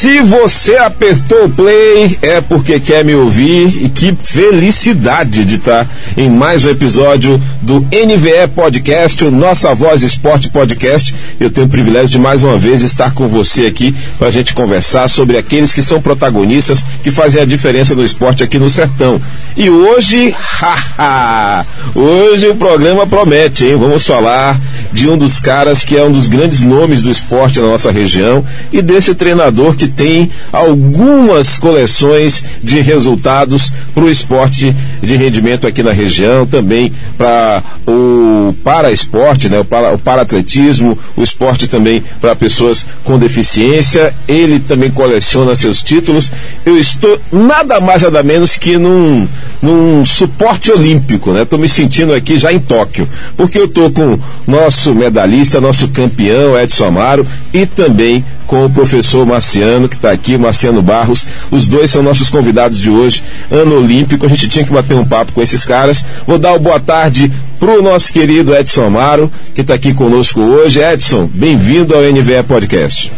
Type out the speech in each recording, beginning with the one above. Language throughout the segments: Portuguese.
Se você apertou o play, é porque quer me ouvir e que felicidade de estar em mais um episódio do NVE Podcast, o Nossa Voz Esporte Podcast. Eu tenho o privilégio de mais uma vez estar com você aqui para a gente conversar sobre aqueles que são protagonistas, que fazem a diferença no esporte aqui no Sertão. E hoje, haha, hoje o programa promete, hein? Vamos falar de um dos caras que é um dos grandes nomes do esporte na nossa região e desse treinador que tem algumas coleções de resultados para o esporte de rendimento aqui na região, também para o para esporte, né, o para o para atletismo, o esporte também para pessoas com deficiência. Ele também coleciona seus títulos. Eu estou nada mais nada menos que num, num suporte olímpico, né? Estou me sentindo aqui já em Tóquio, porque eu estou com nosso medalhista, nosso campeão Edson Amaro e também com o professor Marciano, que está aqui, Marciano Barros. Os dois são nossos convidados de hoje, ano olímpico. A gente tinha que bater um papo com esses caras. Vou dar o boa tarde para o nosso querido Edson Amaro, que está aqui conosco hoje. Edson, bem-vindo ao NVE Podcast.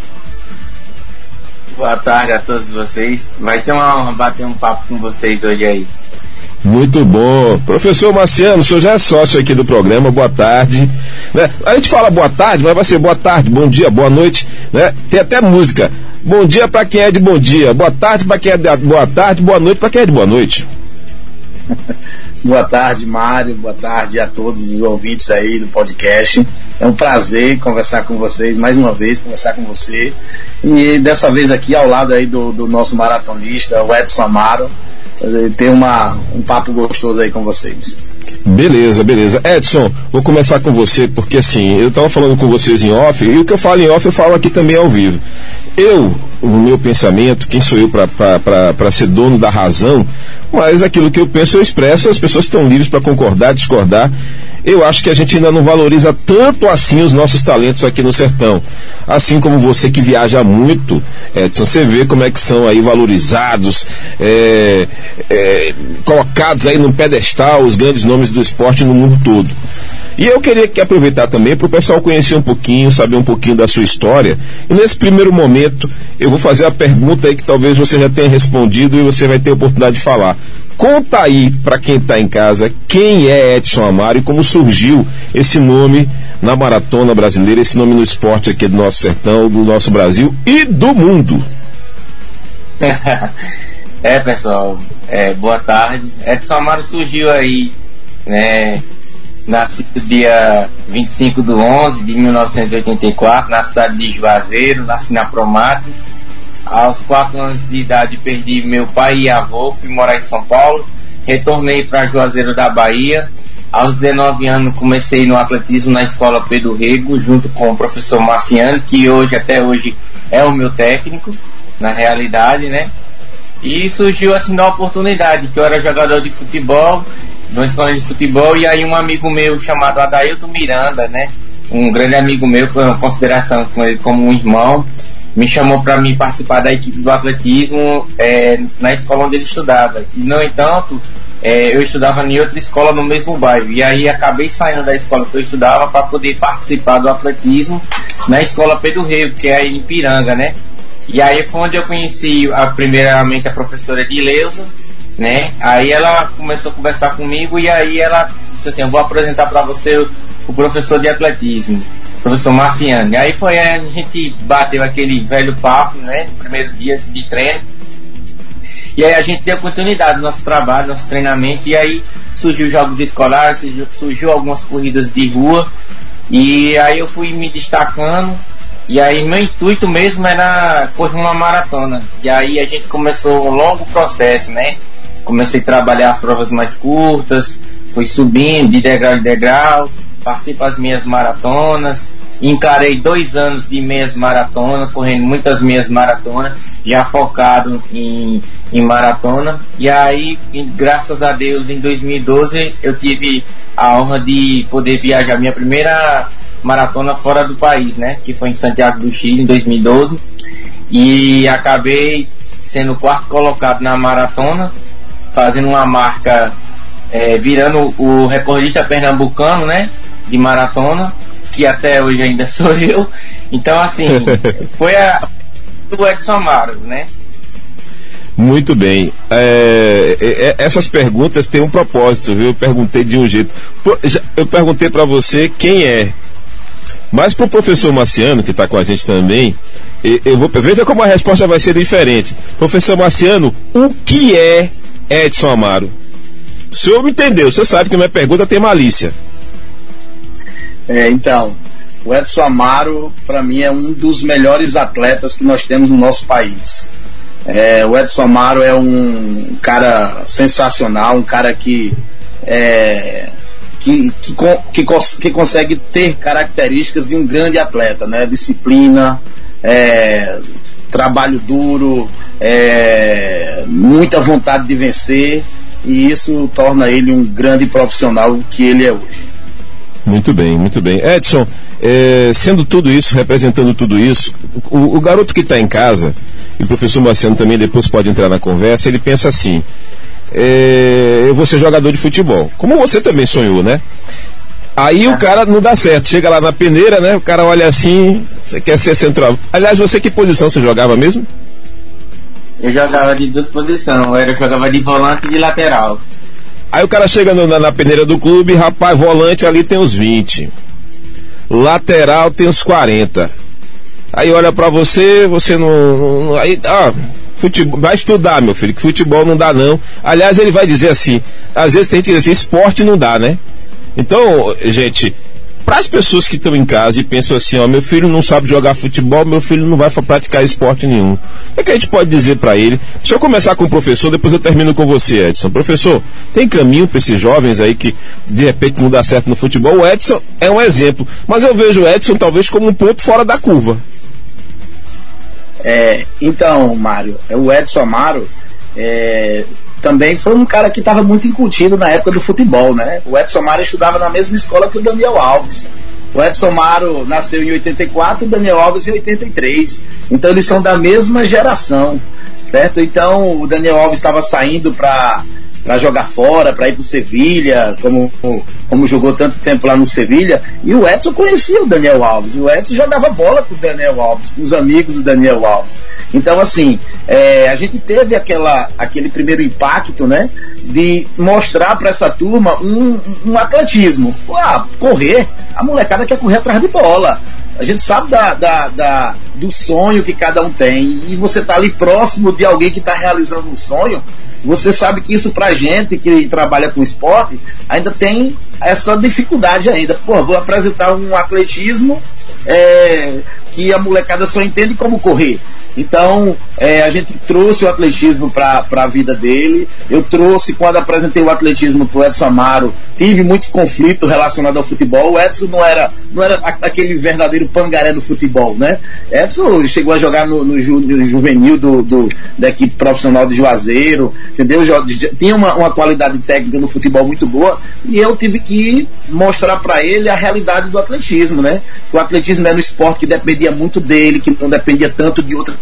Boa tarde a todos vocês. Vai ser uma honra bater um papo com vocês hoje aí. Muito bom. Professor Marciano, o senhor já é sócio aqui do programa, boa tarde. Né? A gente fala boa tarde, mas vai ser boa tarde, bom dia, boa noite. Né? Tem até música. Bom dia para quem é de bom dia, boa tarde para quem é de boa tarde, boa noite para quem é de boa noite. boa tarde, Mário, boa tarde a todos os ouvintes aí do podcast. É um prazer conversar com vocês, mais uma vez, conversar com você. E dessa vez aqui ao lado aí do, do nosso maratonista, o Edson Amaro ter uma, um papo gostoso aí com vocês. Beleza, beleza. Edson, vou começar com você, porque assim, eu estava falando com vocês em off, e o que eu falo em off eu falo aqui também ao vivo. Eu, no meu pensamento, quem sou eu para ser dono da razão, mas aquilo que eu penso eu expresso, as pessoas estão livres para concordar, discordar eu acho que a gente ainda não valoriza tanto assim os nossos talentos aqui no sertão. Assim como você que viaja muito, Edson, você vê como é que são aí valorizados, é, é, colocados aí no pedestal os grandes nomes do esporte no mundo todo. E eu queria que aproveitar também para o pessoal conhecer um pouquinho, saber um pouquinho da sua história. E nesse primeiro momento, eu vou fazer a pergunta aí que talvez você já tenha respondido e você vai ter oportunidade de falar. Conta aí para quem está em casa quem é Edson Amaro e como surgiu esse nome na maratona brasileira, esse nome no esporte aqui do nosso sertão, do nosso Brasil e do mundo. é, pessoal, é, boa tarde. Edson Amaro surgiu aí, né, nascido dia 25 de 11 de 1984, na cidade de Juazeiro, nasci na Promato aos quatro anos de idade perdi meu pai e avô, fui morar em São Paulo, retornei para Juazeiro da Bahia. Aos 19 anos comecei no atletismo na escola Pedro Rego, junto com o professor Marciano, que hoje até hoje é o meu técnico, na realidade, né? E surgiu assim uma oportunidade, que eu era jogador de futebol, numa escola de futebol, e aí um amigo meu chamado Adailton Miranda, né? Um grande amigo meu, com consideração com ele como um irmão, me chamou para mim participar da equipe do atletismo é, na escola onde ele estudava. E, no entanto, é, eu estudava em outra escola no mesmo bairro. E aí acabei saindo da escola que eu estudava para poder participar do atletismo na escola Pedro Rego, que é aí em Piranga, né? E aí foi onde eu conheci a, primeiramente a professora Dileuza, né? Aí ela começou a conversar comigo e aí ela disse assim, eu vou apresentar para você o professor de atletismo professor. E aí foi a gente bateu aquele velho papo, né? No primeiro dia de treino. E aí a gente deu continuidade no nosso trabalho, nosso treinamento, e aí surgiu jogos escolares, surgiu, surgiu algumas corridas de rua, e aí eu fui me destacando, e aí meu intuito mesmo era correr uma maratona. E aí a gente começou um longo processo, né? Comecei a trabalhar as provas mais curtas, fui subindo de degrau em degrau, participo das minhas maratonas, encarei dois anos de meias maratona, correndo muitas meias maratonas, já focado em, em maratona. E aí, graças a Deus, em 2012 eu tive a honra de poder viajar minha primeira maratona fora do país, né? Que foi em Santiago do Chile em 2012. E acabei sendo quarto colocado na maratona, fazendo uma marca, é, virando o recordista pernambucano, né? De maratona, que até hoje ainda sou eu. Então, assim, foi a, do Edson Amaro, né? Muito bem. É, é, é, essas perguntas têm um propósito, viu? Eu perguntei de um jeito. Eu perguntei para você quem é. Mas para o professor Marciano, que está com a gente também, eu vou veja como a resposta vai ser diferente. Professor Marciano, o que é Edson Amaro? O senhor me entendeu, você sabe que minha pergunta tem malícia. É, então, o Edson Amaro, para mim, é um dos melhores atletas que nós temos no nosso país. É, o Edson Amaro é um cara sensacional, um cara que, é, que, que, que, que, consegue ter características de um grande atleta, né? Disciplina, é, trabalho duro, é, muita vontade de vencer e isso torna ele um grande profissional que ele é hoje. Muito bem, muito bem. Edson, é, sendo tudo isso, representando tudo isso, o, o garoto que está em casa, e o professor Marciano também depois pode entrar na conversa, ele pensa assim: é, eu vou ser jogador de futebol. Como você também sonhou, né? Aí o cara não dá certo, chega lá na peneira, né? O cara olha assim, você quer ser central. Aliás, você que posição você jogava mesmo? Eu jogava de duas posições, eu jogava de volante e de lateral. Aí o cara chega na, na, peneira do clube, rapaz, volante ali tem uns 20. Lateral tem uns 40. Aí olha para você, você não, não. aí, ah, futebol, vai estudar, meu filho, que futebol não dá não. Aliás, ele vai dizer assim, às vezes tem que dizer assim, esporte não dá, né? Então, gente, para as pessoas que estão em casa e pensam assim, ó, meu filho não sabe jogar futebol, meu filho não vai praticar esporte nenhum. O que, é que a gente pode dizer para ele? Deixa eu começar com o professor, depois eu termino com você, Edson. Professor, tem caminho para esses jovens aí que de repente não dá certo no futebol? O Edson é um exemplo, mas eu vejo o Edson talvez como um ponto fora da curva. É, então, Mário, é o Edson Amaro é, também foi um cara que estava muito incutido na época do futebol, né? O Edson Maro estudava na mesma escola que o Daniel Alves. O Edson Maro nasceu em 84, o Daniel Alves em 83. Então eles são da mesma geração, certo? Então o Daniel Alves estava saindo para para jogar fora, para ir para Sevilha, como, como jogou tanto tempo lá no Sevilha. E o Edson conhecia o Daniel Alves. O Edson jogava bola com o Daniel Alves, com os amigos do Daniel Alves. Então, assim, é, a gente teve aquela, aquele primeiro impacto, né? De mostrar para essa turma um, um atletismo. Ah, correr, a molecada quer correr atrás de bola. A gente sabe da, da, da, do sonho que cada um tem. E você tá ali próximo de alguém que está realizando um sonho. Você sabe que isso pra gente que trabalha com esporte ainda tem essa dificuldade ainda. Pô, vou apresentar um atletismo é, que a molecada só entende como correr. Então, é, a gente trouxe o atletismo para a vida dele. Eu trouxe, quando apresentei o atletismo para o Edson Amaro, tive muitos conflitos relacionados ao futebol. O Edson não era, não era aquele verdadeiro pangaré do futebol, né? Edson chegou a jogar no, no, ju, no juvenil do, do, da equipe profissional de Juazeiro, entendeu? Tinha uma, uma qualidade técnica no futebol muito boa e eu tive que mostrar para ele a realidade do atletismo, né? O atletismo era um esporte que dependia muito dele, que não dependia tanto de outras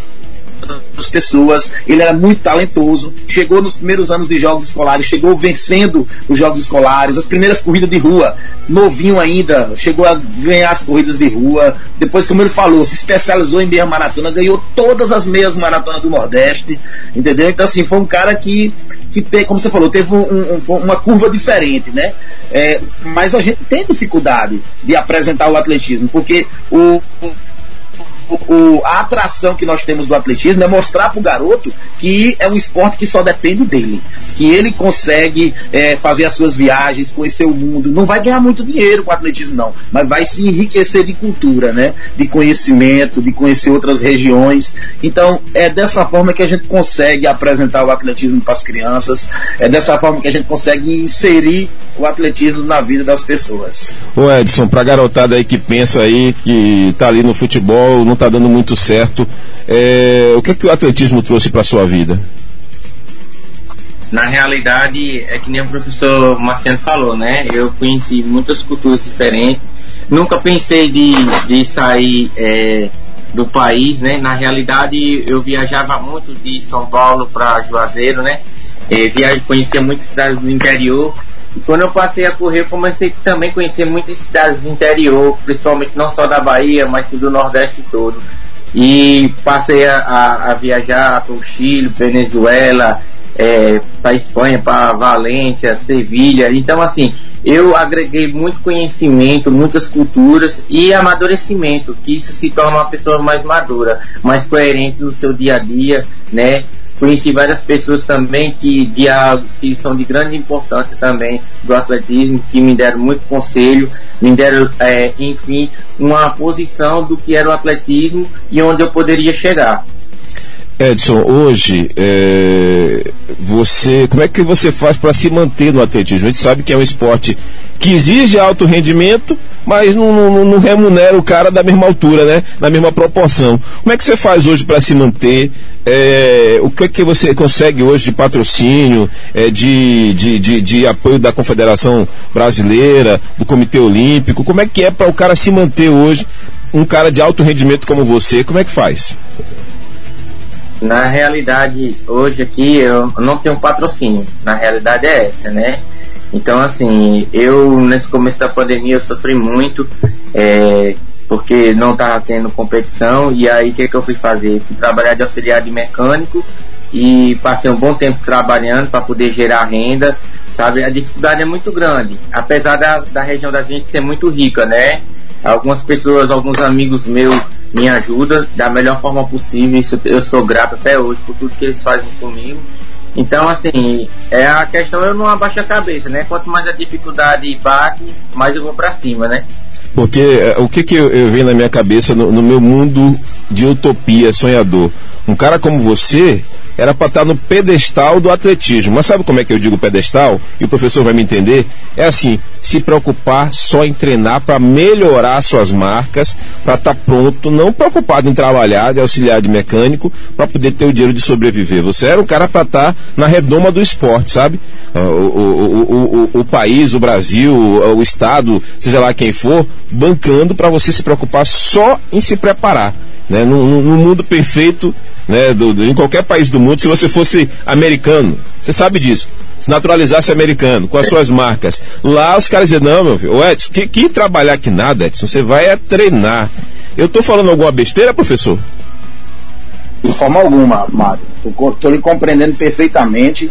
as pessoas, ele era muito talentoso, chegou nos primeiros anos de jogos escolares, chegou vencendo os jogos escolares, as primeiras corridas de rua, novinho ainda, chegou a ganhar as corridas de rua, depois, como ele falou, se especializou em meia maratona, ganhou todas as meias maratonas do Nordeste, entendeu? Então, assim, foi um cara que, que tem, como você falou, teve um, um, uma curva diferente, né? É, mas a gente tem dificuldade de apresentar o atletismo, porque o, o o, a atração que nós temos do atletismo é mostrar para o garoto que é um esporte que só depende dele, que ele consegue é, fazer as suas viagens, conhecer o mundo. Não vai ganhar muito dinheiro com o atletismo, não, mas vai se enriquecer de cultura, né? De conhecimento, de conhecer outras regiões. Então, é dessa forma que a gente consegue apresentar o atletismo para as crianças, é dessa forma que a gente consegue inserir o atletismo na vida das pessoas. Ô Edson, para a garotada aí que pensa aí que está ali no futebol, não está dando muito certo. É, o que é que o atletismo trouxe para sua vida? Na realidade, é que nem o professor Marciano falou, né? Eu conheci muitas culturas diferentes. Nunca pensei de, de sair é, do país, né? Na realidade, eu viajava muito de São Paulo para Juazeiro, né? É, conhecia muitas cidades do interior. E quando eu passei a correr, eu comecei também a conhecer muitas cidades do interior, principalmente não só da Bahia, mas do Nordeste todo. e passei a, a, a viajar para o Chile, Venezuela, é, para Espanha, para Valência, Sevilha. Então, assim, eu agreguei muito conhecimento, muitas culturas e amadurecimento, que isso se torna uma pessoa mais madura, mais coerente no seu dia a dia, né? Conheci várias pessoas também que, de, que são de grande importância também do atletismo, que me deram muito conselho, me deram, é, enfim, uma posição do que era o atletismo e onde eu poderia chegar. Edson, hoje é, você, como é que você faz para se manter no atletismo? A gente sabe que é um esporte que exige alto rendimento, mas não, não, não remunera o cara da mesma altura, né? Na mesma proporção. Como é que você faz hoje para se manter? É, o que é que você consegue hoje de patrocínio, é, de, de, de, de apoio da Confederação Brasileira, do Comitê Olímpico? Como é que é para o cara se manter hoje? Um cara de alto rendimento como você, como é que faz? Na realidade, hoje aqui eu não tenho patrocínio. Na realidade é essa, né? Então, assim, eu nesse começo da pandemia eu sofri muito, é, porque não estava tendo competição. E aí, o que, que eu fui fazer? Fui trabalhar de auxiliar de mecânico e passei um bom tempo trabalhando para poder gerar renda. Sabe, a dificuldade é muito grande, apesar da, da região da gente ser muito rica, né? Algumas pessoas, alguns amigos meus me ajudam da melhor forma possível. Isso eu sou grato até hoje por tudo que eles fazem comigo. Então, assim, é a questão eu não abaixo a cabeça, né? Quanto mais a dificuldade bate, mais eu vou para cima, né? Porque é, o que, que eu, eu venho na minha cabeça no, no meu mundo de utopia, sonhador? Um cara como você, era para estar tá no pedestal do atletismo. Mas sabe como é que eu digo pedestal? E o professor vai me entender? É assim, se preocupar só em treinar para melhorar suas marcas, para estar tá pronto, não preocupado em trabalhar de auxiliar de mecânico para poder ter o dinheiro de sobreviver. Você era um cara para estar tá na redoma do esporte, sabe? O, o, o, o, país, o Brasil, o estado, seja lá quem for, bancando para você se preocupar só em se preparar. Né? No, no mundo perfeito, né, do, do, em qualquer país do mundo, se você fosse americano, você sabe disso, se naturalizasse americano, com as suas marcas, lá os caras dizem, não, meu filho, Edson, que, que trabalhar que nada, Edson, você vai é treinar. Eu estou falando alguma besteira, professor? De forma alguma, Mário. Estou lhe compreendendo perfeitamente,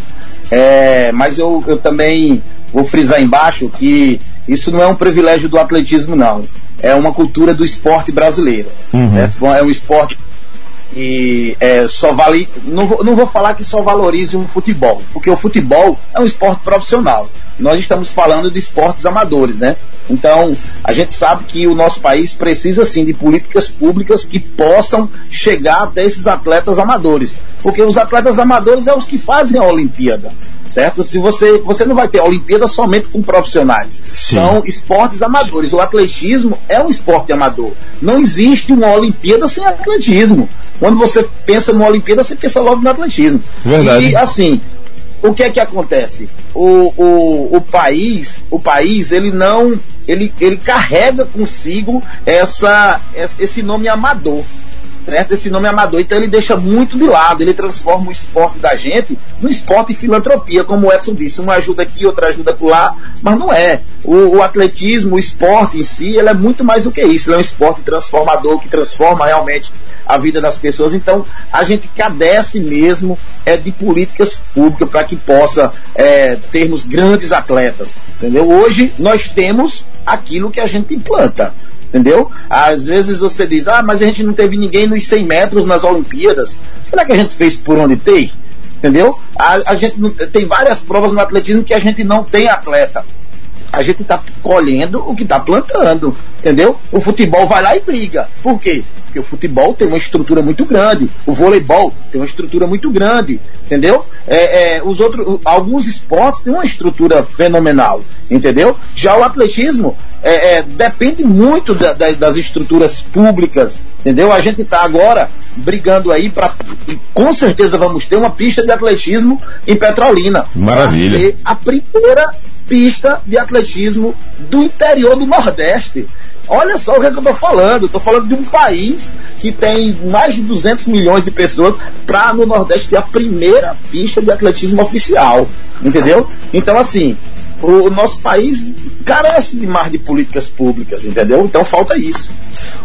é, mas eu, eu também vou frisar embaixo que isso não é um privilégio do atletismo, não é uma cultura do esporte brasileiro. Uhum. Certo? É um esporte e é, só vale. Não vou, não vou falar que só valorize o futebol, porque o futebol é um esporte profissional. Nós estamos falando de esportes amadores, né? Então, a gente sabe que o nosso país precisa sim de políticas públicas que possam chegar até esses atletas amadores, porque os atletas amadores é os que fazem a Olimpíada certo? Se você, você não vai ter Olimpíada somente com profissionais. Sim. São esportes amadores. O atletismo é um esporte amador. Não existe uma Olimpíada sem atletismo. Quando você pensa numa Olimpíada, você pensa logo no atletismo. Verdade. E assim, o que é que acontece? O, o, o país, o país, ele não, ele, ele carrega consigo essa, esse nome amador Esse nome é amador, então ele deixa muito de lado, ele transforma o esporte da gente no esporte filantropia, como o Edson disse, uma ajuda aqui, outra ajuda lá, mas não é. O, o, atletismo, o esporte em si, ele é muito mais do que isso, ele é um esporte transformador que transforma realmente a vida das pessoas. Então, a gente cadece mesmo é de políticas públicas para que possa é, termos grandes atletas, entendeu? Hoje nós temos aquilo que a gente implanta entendeu? Às vezes você diz, ah, mas a gente não teve ninguém nos 100 metros nas Olimpíadas. Será que a gente fez por onde tem? Entendeu? A, a gente não, tem várias provas no atletismo que a gente não tem atleta. A gente está colhendo o que está plantando, entendeu? O futebol vai lá e briga. Por quê? Porque o futebol tem uma estrutura muito grande, o voleibol tem uma estrutura muito grande, entendeu? É, é, os outros, alguns esportes têm uma estrutura fenomenal, entendeu? Já o atletismo é, é depende muito da, da, das estruturas públicas, entendeu? A gente está agora brigando aí para, com certeza vamos ter uma pista de atletismo em Petrolina. Maravilha. Ser a primeira pista de atletismo do interior do Nordeste. Olha só o que, é que eu estou falando. Estou falando de um país que tem mais de 200 milhões de pessoas para no Nordeste ter a primeira pista de atletismo oficial. Entendeu? Então, assim, o nosso país carece de mais de políticas públicas, entendeu? Então falta isso.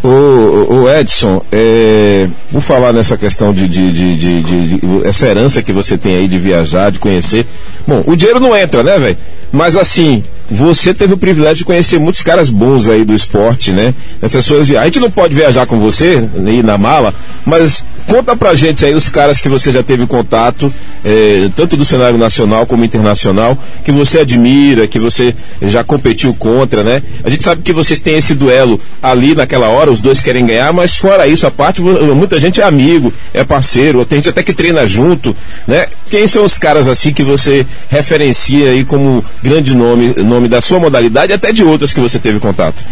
O, o Edson, é, por falar nessa questão de, de, de, de, essa herança que você tem aí de viajar, de conhecer. Bom, o dinheiro não entra, né, velho? Mas assim, você teve o privilégio de conhecer muitos caras bons aí do esporte, né? Nessas suas A gente não pode viajar com você, ir na mala, mas conta pra gente aí os caras que você já teve contato, é, tanto do cenário nacional como internacional, que você admira, que você já competiu contra, né? A gente sabe que vocês têm esse duelo ali naquela hora, os dois querem ganhar, mas fora isso, a parte, muita gente é amigo, é parceiro, tem gente até que treina junto, né? Quem são os caras assim que você referencia aí como grande nome, nome da sua modalidade e até de outras que você teve contato?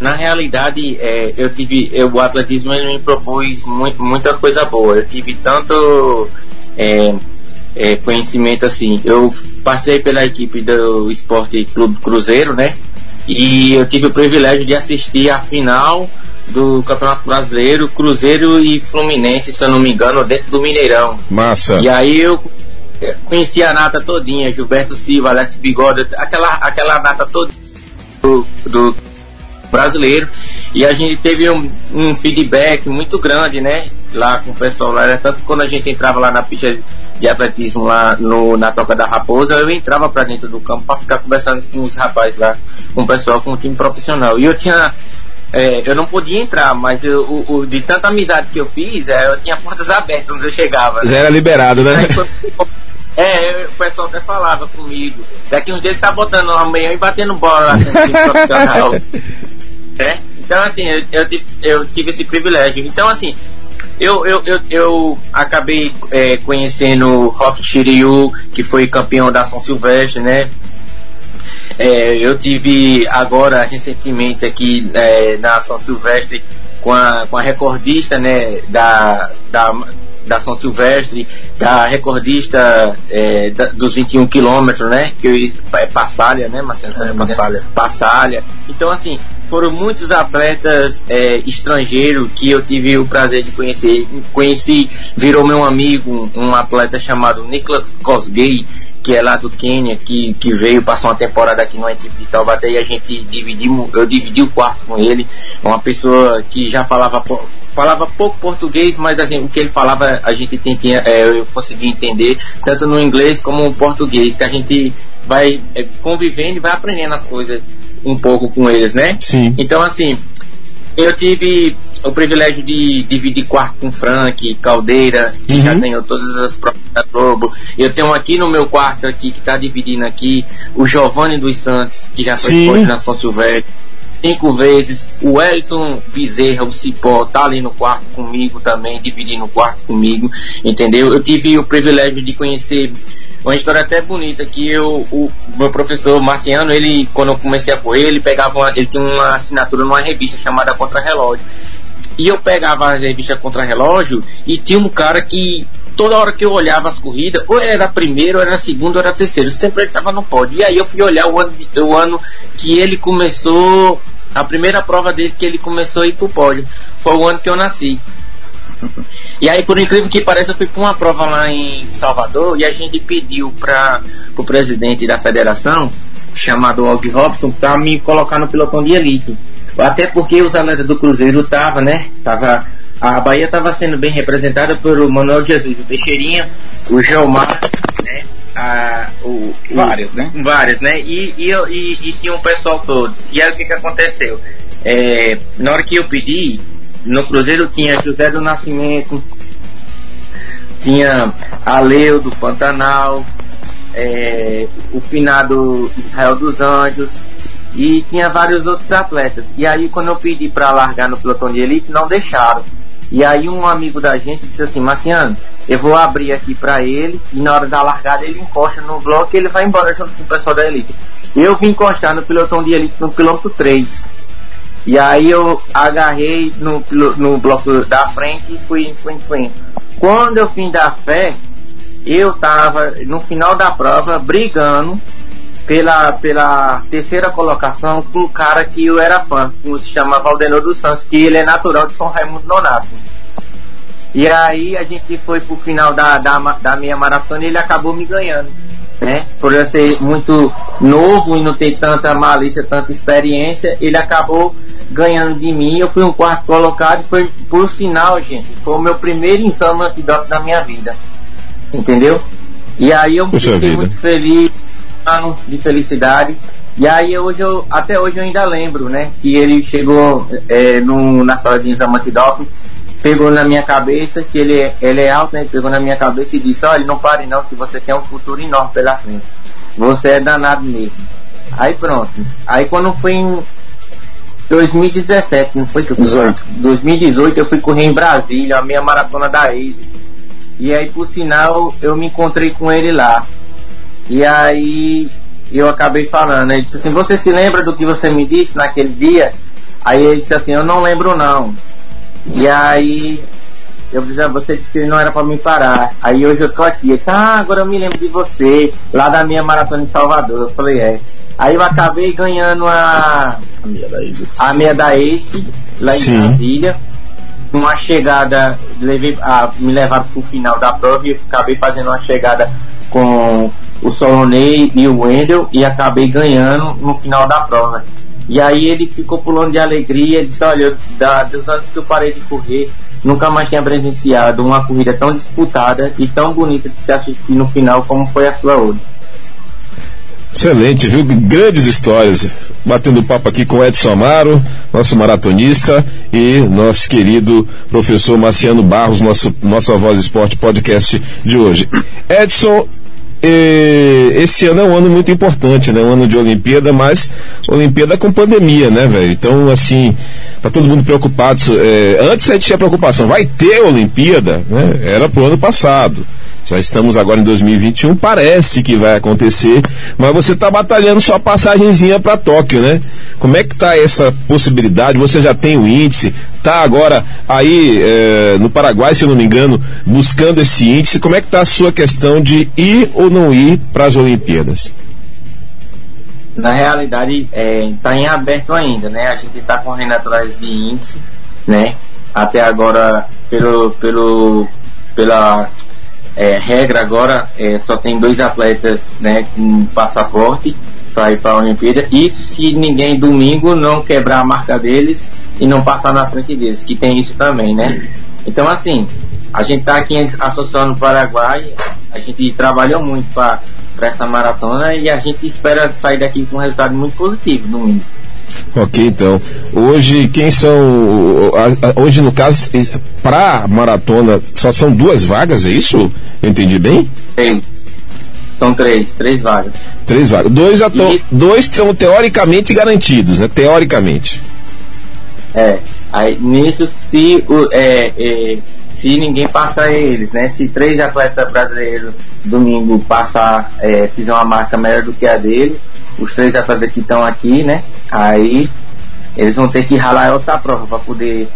Na realidade, é, eu tive, eu, o atletismo me propôs muito, muita coisa boa. Eu tive tanto é, é, conhecimento assim. Eu passei pela equipe do Esporte Clube Cruzeiro, né? E eu tive o privilégio de assistir a final do Campeonato Brasileiro, Cruzeiro e Fluminense, se eu não me engano, dentro do Mineirão. Massa. E aí eu conheci a nata todinha, Gilberto Silva, Alex Bigode, aquela, aquela nata toda do, do brasileiro. E a gente teve um, um, feedback muito grande, né? Lá com o pessoal lá. Era tanto quando a gente entrava lá na pista de atletismo lá no, na Toca da Raposa, eu entrava para dentro do campo para ficar conversando com os rapazes lá, com o pessoal, com o time profissional. E eu tinha é, eu não podia entrar, mas eu, o, o, de tanta amizade que eu fiz, é, eu tinha portas abertas onde eu chegava. Já era liberado, né? Aí, é, o pessoal até falava comigo. Daqui um dia ele tá botando amanhã e batendo bola lá no profissional. é? Então, assim, eu, eu, eu, tive esse privilégio. Então, assim, eu, eu, eu, eu acabei é, conhecendo o Hoff Shiryu, que foi campeão da São Silvestre, né? É, eu tive agora recentemente aqui é, na São Silvestre com a, com a recordista né, da, da, da São Silvestre, da recordista é, da, dos 21 quilômetros, né? Que é Passalha, né, Marcelo? É, Passalha. Passalha. Então, assim, foram muitos atletas é, estrangeiros que eu tive o prazer de conhecer. Conheci, virou meu amigo, um atleta chamado Niklas Kosgei, que é lá do Quênia, que, que veio, passou uma temporada aqui numa equipe de Taubaté e a gente dividiu, eu dividi o quarto com ele. Uma pessoa que já falava, falava pouco português, mas assim, o que ele falava a gente tinha, é, eu conseguia entender, tanto no inglês como no português, que a gente vai é, convivendo e vai aprendendo as coisas um pouco com eles, né? Sim. Então, assim, eu tive o privilégio de dividir quarto com Frank, Caldeira, que uhum. já ganhou todas as provas da Globo. Eu tenho aqui no meu quarto aqui, que está dividindo aqui, o Giovanni dos Santos, que já foi na São Silvestre cinco vezes. O Elton Bezerra, o Cipó, tá ali no quarto comigo também, dividindo o quarto comigo, entendeu? Eu tive o privilégio de conhecer uma história até bonita que eu, o meu professor Marciano, ele, quando eu comecei a correr, ele pegava uma, ele tinha uma assinatura numa revista chamada Contra Relógio. E eu pegava a revista Contra Relógio e tinha um cara que toda hora que eu olhava as corridas, ou era primeiro, ou era segundo, ou era terceiro, sempre ele estava no pódio. E aí eu fui olhar o ano, o ano que ele começou, a primeira prova dele que ele começou a ir pro pódio. Foi o ano que eu nasci. E aí, por incrível que pareça, eu fui para uma prova lá em Salvador e a gente pediu para o presidente da federação, chamado Og Robson, para me colocar no pelotão de elite. Até porque os atletas do Cruzeiro estavam, né? Tava, a Bahia estava sendo bem representada pelo Manuel Jesus, o Teixeirinha, o Geomar, né? A, o, várias, né? Várias, né? E, e, e, e tinha um pessoal todos. E aí o que, que aconteceu? É, na hora que eu pedi, no Cruzeiro tinha José do Nascimento, tinha Aleu do Pantanal, é, o finado Israel dos Anjos e tinha vários outros atletas. E aí quando eu pedi para largar no pelotão de elite, não deixaram. E aí um amigo da gente disse assim, Marciano, eu vou abrir aqui para ele e na hora da largada ele encosta no bloco e ele vai embora junto com o pessoal da elite. Eu vim encostar no pelotão de elite no quilômetro 3. E aí eu agarrei no, no bloco da frente e fui, fui frente. Quando eu fim da fé, eu tava no final da prova brigando pela, pela terceira colocação com um cara que eu era fã, que se chama Valdenor dos Santos, que ele é natural de São Raimundo Nonato. E aí a gente foi pro final da, da, da minha maratona e ele acabou me ganhando né? Por eu ser muito novo e não ter tanta malícia, tanta experiência, ele acabou ganhando de mim, eu fui um quarto colocado e foi por sinal, gente, foi o meu primeiro exame antidoping da minha vida. Entendeu? E aí eu Puxa fiquei vida. muito feliz, ano de felicidade. E aí hoje eu, até hoje eu ainda lembro, né? Que ele chegou é, no, na sala de exame antidoping, pegou na minha cabeça, que ele, ele é alto, né? Pegou na minha cabeça e disse, olha, não pare não, que você tem um futuro enorme pela frente. Você é danado mesmo. Aí pronto. Aí quando foi em 2017, não foi que eu fui? 18. 2018 eu fui correr em Brasília, a minha maratona da Easy. E aí, por sinal, eu me encontrei com ele lá. E aí eu acabei falando, ele disse assim, você se lembra do que você me disse naquele dia? Aí ele disse assim, eu não lembro não. E aí eu disse, ah, você disse que não era para me parar. Aí hoje eu tô aqui, eu disse, ah, agora eu me lembro de você, lá da minha maratona em Salvador. Eu falei, é. Aí eu acabei ganhando a. A meia da Ace. A meia da Ace, lá Sim. em Brasília. Uma chegada, levei, a, me levaram pro final da prova e eu acabei fazendo uma chegada com o Solonei e o Wendel e acabei ganhando no final da prova. E aí ele ficou pulando de alegria e disse, olha, da, dos anos que eu parei de correr, nunca mais tinha presenciado uma corrida tão disputada e tão bonita de se assistir no final como foi a sua hoje. Excelente, viu? Grandes histórias. Batendo papo aqui com Edson Amaro, nosso maratonista, e nosso querido professor Marciano Barros, nosso, nossa Voz Esporte Podcast de hoje. Edson, esse ano é um ano muito importante, né? Um ano de Olimpíada, mas Olimpíada com pandemia, né, velho? Então, assim, tá todo mundo preocupado. É, antes a gente tinha preocupação, vai ter Olimpíada, né? Era pro ano passado. Já estamos agora em 2021, parece que vai acontecer, mas você está batalhando sua passagenzinha para Tóquio, né? Como é que está essa possibilidade? Você já tem o índice, está agora aí é, no Paraguai, se eu não me engano, buscando esse índice. Como é que está a sua questão de ir ou não ir para as Olimpíadas? Na realidade, está é, tá em aberto ainda, né? A gente está correndo atrás de índice, né? Até agora, pelo, pelo, pela é, regra agora é, só tem dois atletas né, com passaporte para ir para a Olimpíada. Isso se ninguém domingo não quebrar a marca deles e não passar na frente deles, que tem isso também, né? Então assim, a gente está aqui associando o Paraguai, a gente trabalhou muito para essa maratona e a gente espera sair daqui com um resultado muito positivo domingo. Ok, então. Hoje, quem são. Hoje, no caso, para maratona, só são duas vagas, é isso? Eu entendi bem? Tem. São três, três vagas. Três vagas. Dois, ato... Dois estão teoricamente garantidos, né? Teoricamente. É. Aí, nisso, se, é, é, se ninguém passar eles, né? Se três atletas brasileiros domingo passar, é, fizer uma marca melhor do que a dele, os três atletas que estão aqui, né? Aí eles vão ter que ralar outra prova para poder,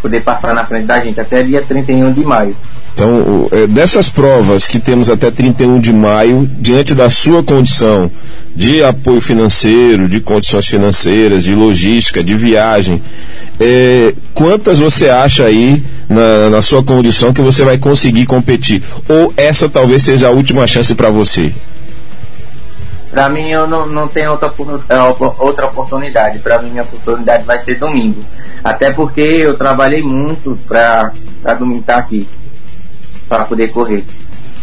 poder passar na frente da gente até dia 31 de maio. Então, é, dessas provas que temos até 31 de maio, diante da sua condição de apoio financeiro, de condições financeiras, de logística, de viagem, é, quantas você acha aí na, na sua condição que você vai conseguir competir? Ou essa talvez seja a última chance para você? Para mim, eu não, não tenho outra, é, outra oportunidade. Para mim, minha oportunidade vai ser domingo. Até porque eu trabalhei muito para domingo estar aqui, para poder correr.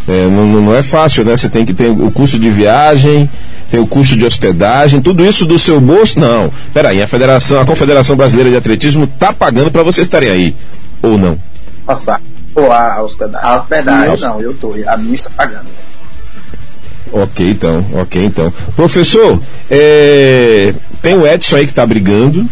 É, não, não é fácil, né? Você tem que ter o custo de viagem, tem o custo de hospedagem, tudo isso do seu bolso? Não. Peraí, a Federação, a Confederação Brasileira de Atletismo tá pagando para vocês estarem aí, ou não? Passar. Ou a hospedagem. A hospedagem, não, não eu tô. A minha está pagando. Ok, então, ok, então. Professor, é, tem o Edson aí que está brigando,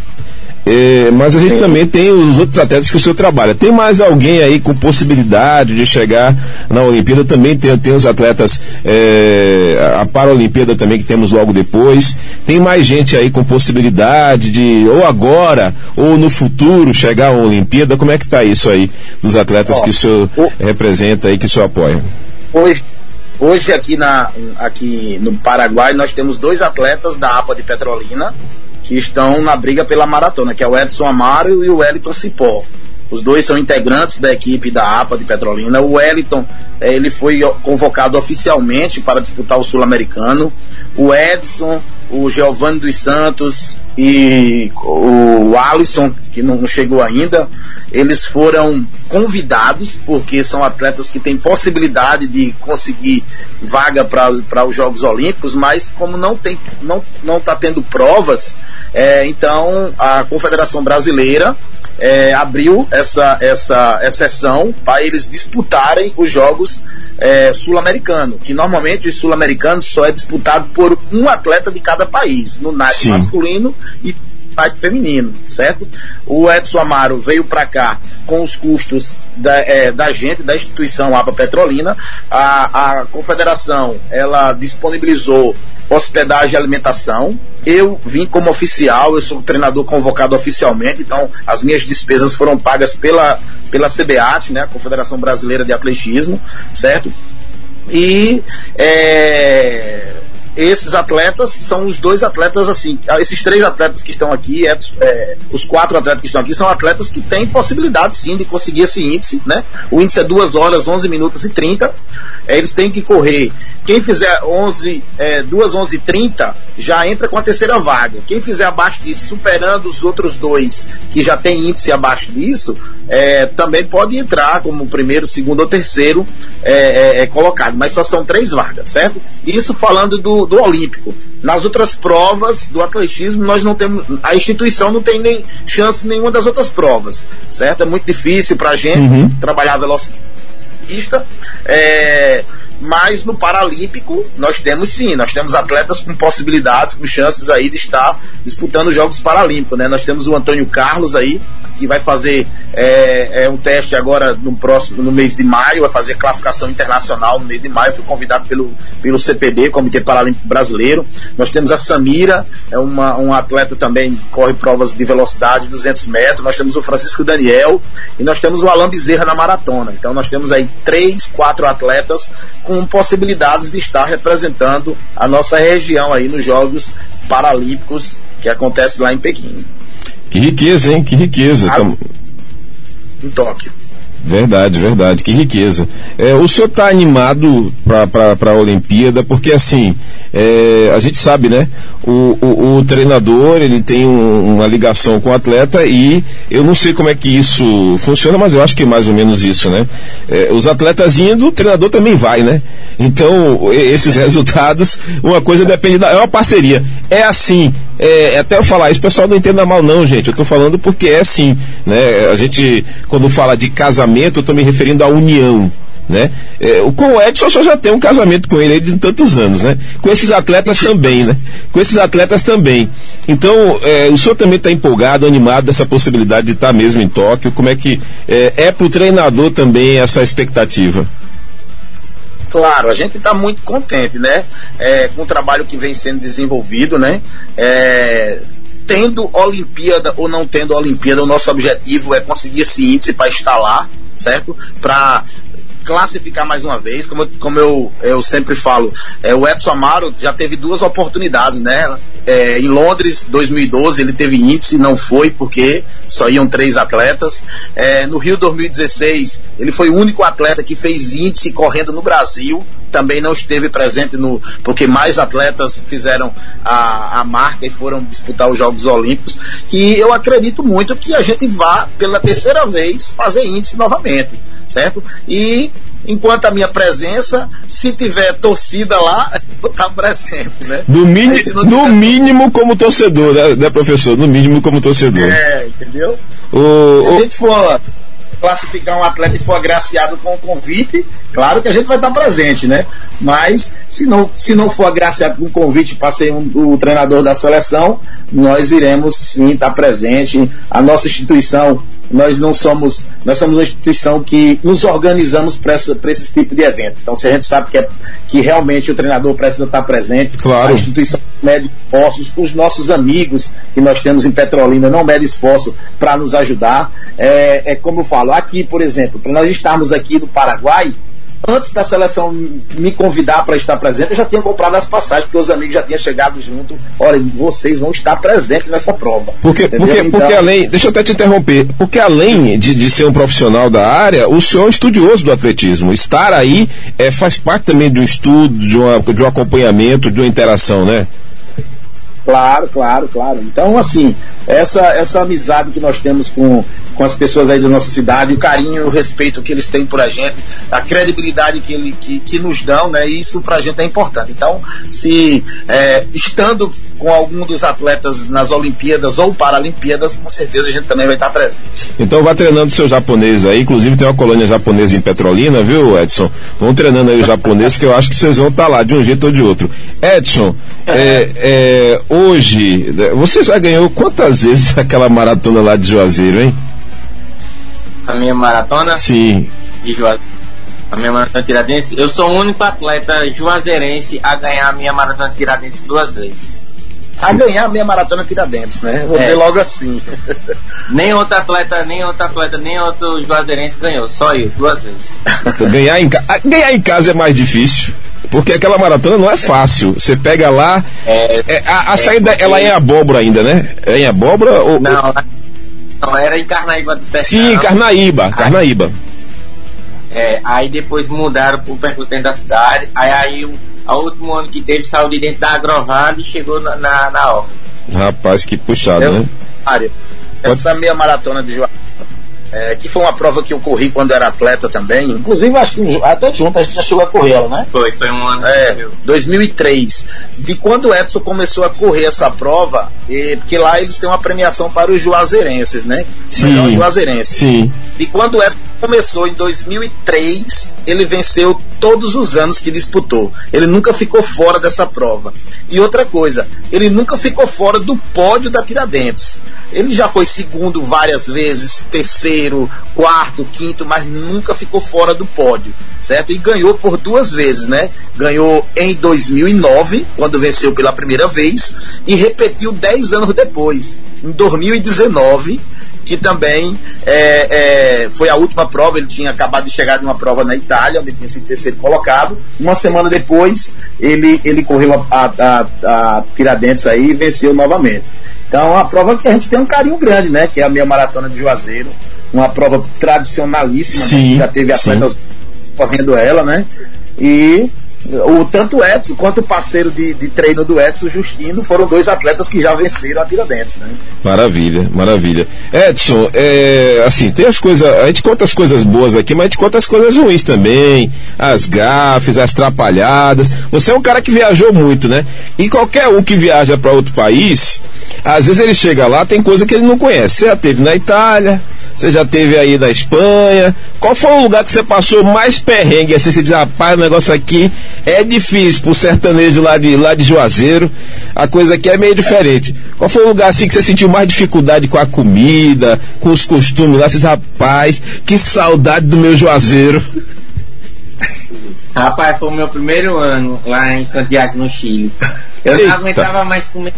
é, mas a gente Sim. também tem os outros atletas que o senhor trabalha. Tem mais alguém aí com possibilidade de chegar na Olimpíada? Também tem, tem os atletas, é, a Paralimpíada também que temos logo depois. Tem mais gente aí com possibilidade de, ou agora, ou no futuro, chegar à Olimpíada? Como é que está isso aí, dos atletas Ó, que o senhor o... representa e que o senhor apoia? Hoje, Hoje aqui, na, aqui no Paraguai nós temos dois atletas da APA de Petrolina que estão na briga pela maratona, que é o Edson Amaro e o Wellington Cipó. Os dois são integrantes da equipe da APA de Petrolina. O Wellington, eh, ele foi convocado oficialmente para disputar o Sul-Americano. O Edson, o Giovanni dos Santos e o Alisson, que não chegou ainda, eles foram convidados, porque são atletas que têm possibilidade de conseguir vaga para os Jogos Olímpicos, mas como não tem, não está tendo provas, é, então a Confederação Brasileira é, abriu essa, essa exceção para eles disputarem os Jogos é, Sul-Americanos, que normalmente os Sul-Americanos só é disputado por um atleta de cada país, no naipe masculino e naipe feminino, certo? O Edson Amaro veio para cá com os custos da, é, da gente, da instituição APA Petrolina. A, a confederação, ela disponibilizou hospedagem e alimentação. Eu vim como oficial, eu sou treinador convocado oficialmente, então as minhas despesas foram pagas pela, pela CBAT, né, a Confederação Brasileira de Atletismo, certo? E é, esses atletas são os dois atletas assim, esses três atletas que estão aqui, é, é, os quatro atletas que estão aqui são atletas que têm possibilidade sim de conseguir esse índice, né? O índice é 2 horas, 11 minutos e 30. É, eles têm que correr. Quem fizer 11, é, 2, 11 e 30 já entra com a terceira vaga. Quem fizer abaixo disso, superando os outros dois que já tem índice abaixo disso, é, também pode entrar como primeiro, segundo ou terceiro é, é, é colocado. Mas só são três vagas, certo? Isso falando do, do Olímpico. Nas outras provas do atletismo, nós não temos. A instituição não tem nem chance nenhuma das outras provas, certo? É muito difícil para a gente uhum. trabalhar velocidade. É, mas no Paralímpico nós temos sim, nós temos atletas com possibilidades, com chances aí de estar disputando os Jogos Paralímpicos, né? Nós temos o Antônio Carlos aí, que vai fazer é, é, um teste agora no próximo, no mês de maio, vai fazer classificação internacional no mês de maio, foi convidado pelo, pelo CPD, Comitê Paralímpico Brasileiro. Nós temos a Samira, é uma, um atleta também corre provas de velocidade, 200 metros. Nós temos o Francisco Daniel e nós temos o Alain Bezerra na maratona. Então nós temos aí três, quatro atletas com possibilidades de estar representando a nossa região aí nos Jogos Paralímpicos que acontece lá em Pequim. Que riqueza, hein? Que riqueza. Ah, em Tóquio. Verdade, verdade, que riqueza. É, o senhor está animado para a Olimpíada, porque assim, é, a gente sabe, né? O, o, o treinador ele tem um, uma ligação com o atleta e eu não sei como é que isso funciona, mas eu acho que é mais ou menos isso, né? É, os atletas indo, o treinador também vai, né? Então, esses resultados, uma coisa depende da. É uma parceria. É assim, é, até eu falar isso, o pessoal não entenda mal, não, gente. Eu estou falando porque é assim, né? A gente, quando fala de casamento, eu estou me referindo à união. Né? É, com o Edson só já tem um casamento com ele de tantos anos, né? Com esses atletas também, né? Com esses atletas também. Então, é, o senhor também está empolgado, animado dessa possibilidade de estar tá mesmo em Tóquio. Como é que é, é para o treinador também essa expectativa? Claro, a gente está muito contente, né? É, com o trabalho que vem sendo desenvolvido, né? É, tendo Olimpíada ou não tendo Olimpíada, o nosso objetivo é conseguir esse índice para lá, certo? Para classificar mais uma vez, como, como eu, eu sempre falo, é, o Edson Amaro já teve duas oportunidades, né? É, em Londres, 2012, ele teve índice, não foi, porque só iam três atletas. É, no Rio 2016, ele foi o único atleta que fez índice correndo no Brasil, também não esteve presente no. porque mais atletas fizeram a, a marca e foram disputar os Jogos Olímpicos. E eu acredito muito que a gente vá pela terceira vez fazer índice novamente certo? E enquanto a minha presença, se tiver torcida lá, eu estar presente, né? No, mini, no mínimo como torcedor, né, né, professor? No mínimo como torcedor. É, entendeu? O, se a gente for classificar um atleta e for agraciado com o convite, claro que a gente vai estar presente, né? Mas se não, se não for agraciado com o convite para ser um, o treinador da seleção, nós iremos sim estar presente. A nossa instituição, nós não somos, nós somos uma instituição que nos organizamos para esse tipo de evento. Então, se a gente sabe que, é, que realmente o treinador precisa estar presente, claro. a instituição mede esforços, os nossos amigos que nós temos em Petrolina não medem esforço para nos ajudar. É, é como eu falo, aqui, por exemplo, para nós estarmos aqui no Paraguai, antes da seleção me convidar para estar presente, eu já tinha comprado as passagens, porque os amigos já tinham chegado junto. Olha, vocês vão estar presentes nessa prova. Porque, porque, então, porque além, deixa eu até te interromper, porque além de, de ser um profissional da área, o senhor é um estudioso do atletismo. Estar aí é, faz parte também de um estudo, de, uma, de um acompanhamento, de uma interação, né? Claro, claro, claro. Então, assim, essa, essa amizade que nós temos com, com as pessoas aí da nossa cidade, o carinho, o respeito que eles têm por a gente, a credibilidade que, ele, que, que nos dão, né? Isso pra gente é importante. Então, se é, estando com algum dos atletas nas Olimpíadas ou Paralimpíadas, com certeza a gente também vai estar presente. Então vá treinando seu japonês aí, inclusive tem uma colônia japonesa em Petrolina, viu, Edson? Vão treinando aí o japonês que eu acho que vocês vão estar lá de um jeito ou de outro. Edson, é, é, hoje, você já ganhou quantas vezes aquela maratona lá de Juazeiro, hein? A minha maratona? Sim. De Juazeiro. A minha maratona Tiradentes, eu sou o único atleta juazeirense a ganhar a minha maratona Tiradentes duas vezes a ganhar a meia maratona Tiradentes, né? Vou é. dizer logo assim. Nem outro atleta, nem outro atleta, nem outro juazeirense ganhou, só eu, duas vezes. ganhar, em, ganhar em casa é mais difícil. Porque aquela maratona não é fácil. Você pega lá. É, é, a, a é saída porque... ela é em abóbora ainda, né? É em abóbora ou. Não, não era em Carnaíba do Sertão. Sim, Carnaíba, Carnaíba. É, aí depois mudaram pro percurso dentro da cidade. Aí, aí o último ano que teve saiu de dentro da Agrovale e chegou na, na, na obra. Rapaz, que puxado, Eu, né? Mário, essa meia maratona de João é, que foi uma prova que eu corri quando era atleta também. Inclusive, acho que até junto a gente já chegou a correr ela, né? Foi, foi um ano. É, 2003. De quando o Edson começou a correr essa prova, e, porque lá eles têm uma premiação para os juazeirenses, né? Sim. Juazeirenses. Sim. De quando o Edson começou em 2003, ele venceu todos os anos que disputou. Ele nunca ficou fora dessa prova. E outra coisa, ele nunca ficou fora do pódio da Tiradentes. Ele já foi segundo várias vezes, terceiro, quarto, quinto, mas nunca ficou fora do pódio, certo? E ganhou por duas vezes, né? Ganhou em 2009, quando venceu pela primeira vez, e repetiu dez anos depois, em 2019 que também é, é, foi a última prova. Ele tinha acabado de chegar de uma prova na Itália, onde ele tinha sido terceiro colocado. Uma semana depois, ele, ele correu a, a, a, a Tiradentes aí e venceu novamente. Então, é uma prova que a gente tem um carinho grande, né? Que é a meia maratona de Juazeiro. Uma prova tradicionalíssima, sim, né? já teve atletas correndo ela, né? E o tanto o Edson quanto o parceiro de, de treino do Edson, Justino, foram dois atletas que já venceram a Tiradentes, né? Maravilha, maravilha. Edson, é, assim, tem as coisas, a gente conta as coisas boas aqui, mas a gente conta as coisas ruins também, as gafes, as trapalhadas. Você é um cara que viajou muito, né? E qualquer um que viaja para outro país, às vezes ele chega lá, tem coisa que ele não conhece. Você já teve na Itália, você já teve aí na Espanha. Qual foi o lugar que você passou mais perrengue? Assim, você diz, rapaz, o negócio aqui é difícil pro sertanejo lá de, lá de Juazeiro. A coisa aqui é meio diferente. Qual foi o lugar assim que você sentiu mais dificuldade com a comida, com os costumes lá? Você diz, rapaz, que saudade do meu Juazeiro. Rapaz, foi o meu primeiro ano lá em Santiago, no Chile. Eu Eita. não aguentava mais comer.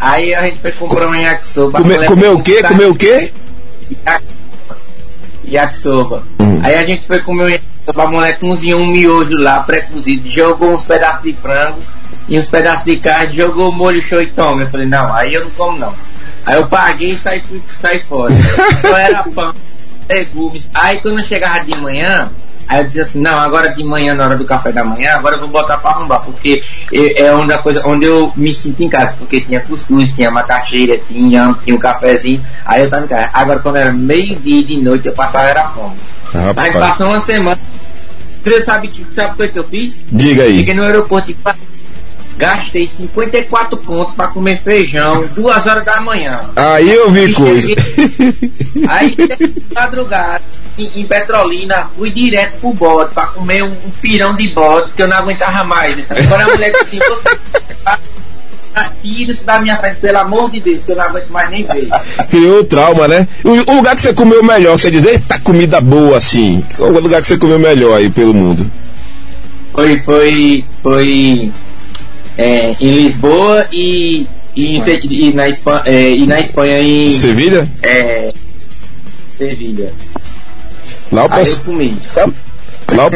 Aí a gente foi comprar um yakisoba. Come, comeu o quê? Comeu o quê? Yakisoba. Hum. Aí a gente foi comer um a mulher cozinhou um miojo lá, pré-cozido, jogou uns pedaços de frango e uns pedaços de carne, jogou o molho show e toma. Eu falei, não, aí eu não como não. Aí eu paguei e saí, saí fora. Só era pão, legumes. Aí quando eu chegava de manhã, Aí eu disse assim, não, agora de manhã, na hora do café da manhã, agora eu vou botar pra arrombar, porque é onde, a coisa, onde eu me sinto em casa, porque tinha cuscuz, tinha macaxeira, tinha, tinha um cafezinho, aí eu tava em casa. Agora quando era meio-dia de noite, eu passava era fome. Rapaz. Aí passou uma semana. Você sabe o que, sabe que eu fiz? Diga aí. Fiquei no aeroporto de Gastei 54 pontos para comer feijão, duas horas da manhã. Aí eu vi coisa. aí, madrugada, em, em, Petrolina, fui direto pro bode para comer um, um, pirão de bode que eu não aguentava mais. Então, agora a mulher disse assim: você tira isso da minha frente, pelo amor de Deus, que eu não aguento mais nem ver. Criou trauma, né? O, o, lugar que você comeu melhor, você diz, eita, comida boa assim. Qual o lugar que você comeu melhor aí pelo mundo? Foi, foi, foi é, em Lisboa e, e, e, na Espanha, é, e na Espanha em. Sevilha? É. Sevilha. Lá o pessoal. Lá o,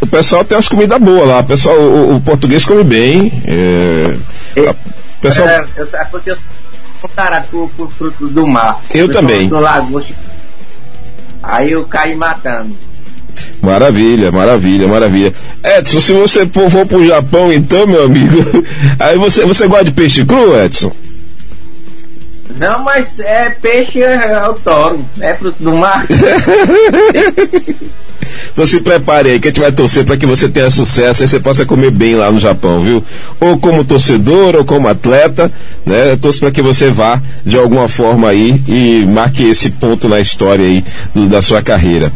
o, pessoal tem umas comidas boas lá. O, pessoal, o, o português come bem. É, a, pessoal... É, eu, é porque eu sou tarado por, por frutos do mar. Eu, eu também. Aí eu caí matando. Maravilha, maravilha, maravilha. Edson, se você for, for pro Japão, então, meu amigo, aí você, você gosta de peixe cru, Edson? Não, mas é peixe é o toro, é fruto do mar. Então se prepare aí que a gente vai torcer para que você tenha sucesso e você possa comer bem lá no Japão, viu? Ou como torcedor ou como atleta, né? Eu torço para que você vá de alguma forma aí e marque esse ponto na história aí do, da sua carreira.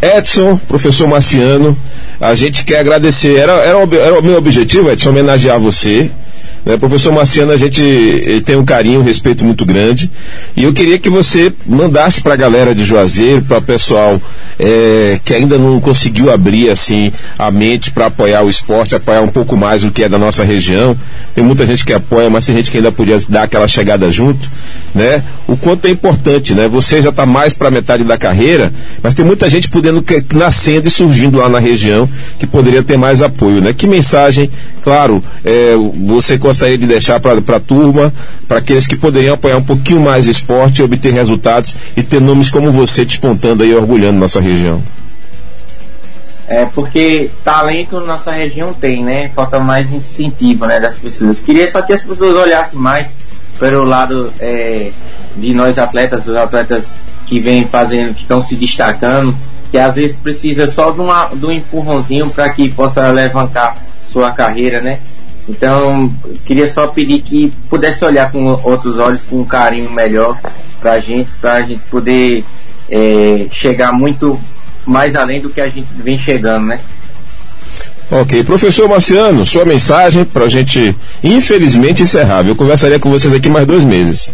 Edson, professor Marciano, a gente quer agradecer. Era, era, era o meu objetivo, Edson, homenagear você né? Professor Marciano, a gente tem um carinho, um respeito muito grande. E eu queria que você mandasse para a galera de Juazeiro, para o pessoal é, que ainda não conseguiu abrir assim a mente para apoiar o esporte, apoiar um pouco mais o que é da nossa região. Tem muita gente que apoia, mas tem gente que ainda podia dar aquela chegada junto, né? O quanto é importante, né? Você já está mais para metade da carreira, mas tem muita gente podendo nascendo e surgindo lá na região que poderia ter mais apoio, né? Que mensagem, claro, é, você gostaria de deixar para a turma, para aqueles que poderiam apoiar um pouquinho mais o esporte, obter resultados e ter nomes como você despontando aí, orgulhando nossa região? É porque talento nossa região tem, né? Falta mais incentivo né, das pessoas. Queria só que as pessoas olhassem mais pelo lado é, de nós atletas, os atletas que vêm fazendo, que estão se destacando, que às vezes precisa só de, uma, de um empurrãozinho para que possa levantar sua carreira, né? Então, queria só pedir que pudesse olhar com outros olhos, com um carinho melhor para a gente, para a gente poder é, chegar muito mais além do que a gente vem chegando, né? Ok, professor Marciano, sua mensagem para a gente, infelizmente, encerrar. Eu conversaria com vocês aqui mais dois meses.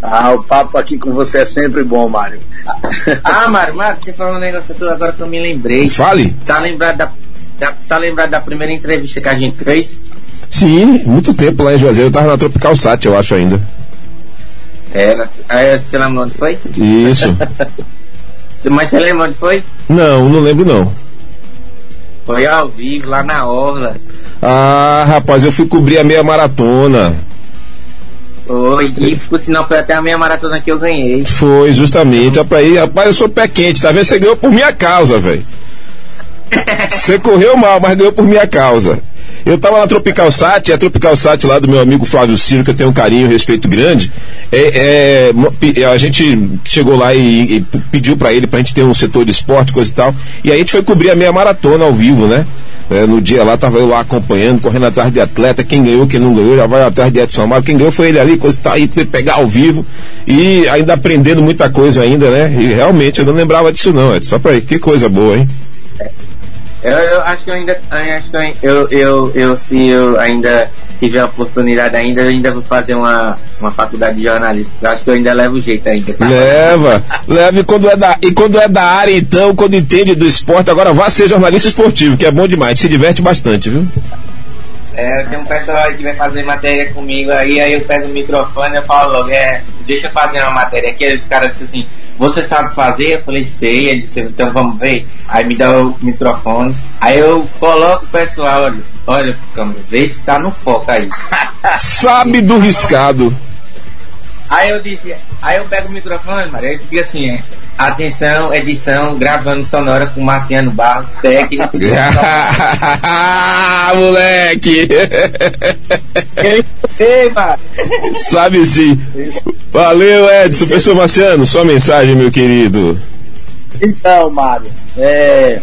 Ah, o papo aqui com você é sempre bom, Mário. ah, Mário, Mário, você falou um negócio tudo agora que eu me lembrei. Fale. Tá lembrado da Tá, tá lembrado da primeira entrevista que a gente fez? Sim, muito tempo lá em Juazeiro. Eu tava na Tropical Sat, eu acho ainda. Era. Aí você lembra onde foi? Isso. Mas você lembra onde foi? Não, não lembro não. Foi ao vivo, lá na Orla. Ah, rapaz, eu fui cobrir a meia maratona. Foi, e por sinal foi até a meia maratona que eu ganhei. Foi, justamente. Rapaz, rapaz eu sou pé quente, tá vendo? Você ganhou por minha causa, velho. Você correu mal, mas ganhou por minha causa. Eu estava na Tropical Sat, a Tropical Sat lá do meu amigo Flávio Ciro, que eu tenho um carinho e um respeito grande. É, é, a gente chegou lá e, e pediu para ele, para a gente ter um setor de esporte, coisa e tal. E aí a gente foi cobrir a meia maratona ao vivo, né? É, no dia lá, tava eu lá acompanhando, correndo atrás de atleta, quem ganhou, quem não ganhou, já vai atrás de Edson Amaro, quem ganhou foi ele ali, coisa e tal, e pegar ao vivo, e ainda aprendendo muita coisa ainda, né? E realmente eu não lembrava disso não, Edson, só aí, que coisa boa, hein? Eu, eu, acho que eu ainda, acho que eu, eu, eu, se eu ainda tiver a oportunidade ainda, eu ainda vou fazer uma, uma faculdade de jornalismo. Eu acho que eu ainda levo jeito ainda. Tá? Leva, leva e quando é da e quando é da área então, quando entende do esporte, agora vá ser jornalista esportivo, que é bom demais, se diverte bastante, viu? É, tem um pessoal que vai fazer matéria comigo aí, aí eu pego o microfone e falo logo, é, deixa eu fazer uma matéria aqui, aí os caras dizem assim, você sabe fazer? Eu falei, sei. Ele disse, então vamos ver. Aí me dá o microfone. Aí eu coloco o pessoal, olha, olha, câmera, vê se tá no foco aí. sabe do riscado. Aí eu disse, aí eu pego o microfone, Maria, e fica assim, é, atenção, edição, gravando sonora com Marciano Barros, técnico. ah, moleque! Ei, mano. Sabe sim. Valeu, Edson. Professor Marciano, sua mensagem, meu querido. Então, Mário, é,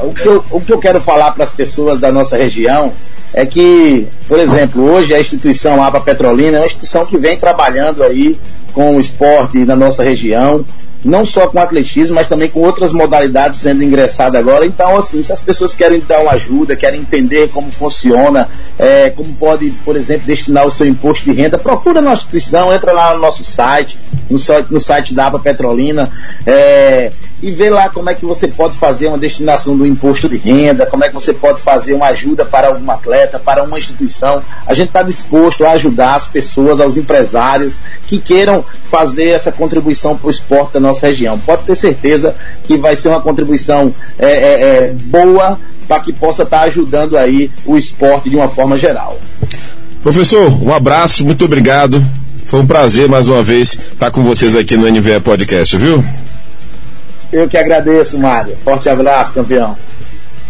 o, que eu, o que eu quero falar para as pessoas da nossa região é que, por exemplo, hoje a instituição APA Petrolina é uma instituição que vem trabalhando aí com o esporte na nossa região, não só com atletismo, mas também com outras modalidades sendo ingressadas agora. Então, assim, se as pessoas querem dar uma ajuda, querem entender como funciona, é, como pode, por exemplo, destinar o seu imposto de renda, procura a instituição, entra lá no nosso site, no, no site da APA Petrolina, é, e vê lá como é que você pode fazer uma destinação do imposto de renda, como é que você pode fazer uma ajuda para algum atleta, para uma instituição. A gente está disposto a ajudar as pessoas, aos empresários que queiram fazer essa contribuição para o esporte da nossa região. Pode ter certeza que vai ser uma contribuição é, é, é boa para que possa estar tá ajudando aí o esporte de uma forma geral. Professor, um abraço, muito obrigado. Foi um prazer mais uma vez estar com vocês aqui no NVE Podcast, viu? Eu que agradeço, Mário. Forte abraço, campeão.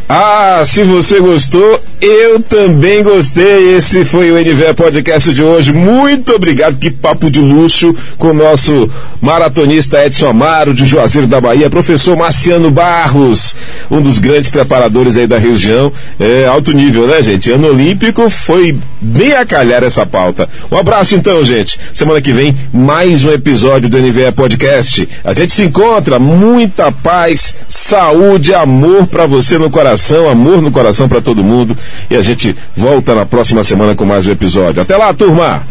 Ah, se você gostou, eu também gostei. Esse foi o NVE Podcast de hoje. Muito obrigado. Que papo de luxo com o nosso maratonista Edson Amaro, de Juazeiro da Bahia, professor Marciano Barros, um dos grandes preparadores aí da região. É alto nível, né, gente? Ano Olímpico foi bem a calhar essa pauta. Um abraço então, gente. Semana que vem, mais um episódio do NVE Podcast. A gente se encontra. Muita paz, saúde, amor para você no coração coração, amor no coração para todo mundo. E a gente volta na próxima semana com mais um episódio. Até lá, turma!